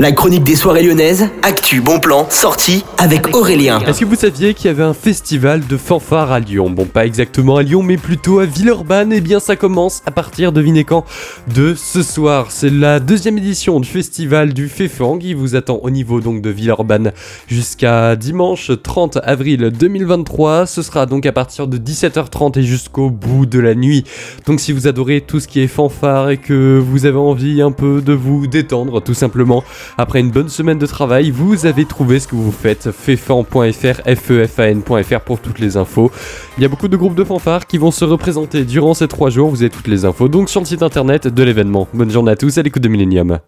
La chronique des soirées lyonnaises, actu, bon plan, sortie avec Aurélien. Est-ce que vous saviez qu'il y avait un festival de fanfare à Lyon? Bon, pas exactement à Lyon, mais plutôt à Villeurbanne. Eh bien, ça commence à partir, devinez quand, de ce soir. C'est la deuxième édition du festival du Féfang qui vous attend au niveau donc de Villeurbanne jusqu'à dimanche 30 avril 2023. Ce sera donc à partir de 17h30 et jusqu'au bout de la nuit. Donc, si vous adorez tout ce qui est fanfare et que vous avez envie un peu de vous détendre, tout simplement, après une bonne semaine de travail, vous avez trouvé ce que vous faites. Fefan.fr, fefan.fr pour toutes les infos. Il y a beaucoup de groupes de fanfares qui vont se représenter durant ces trois jours. Vous avez toutes les infos donc sur le site internet de l'événement. Bonne journée à tous à l'écoute de Millennium.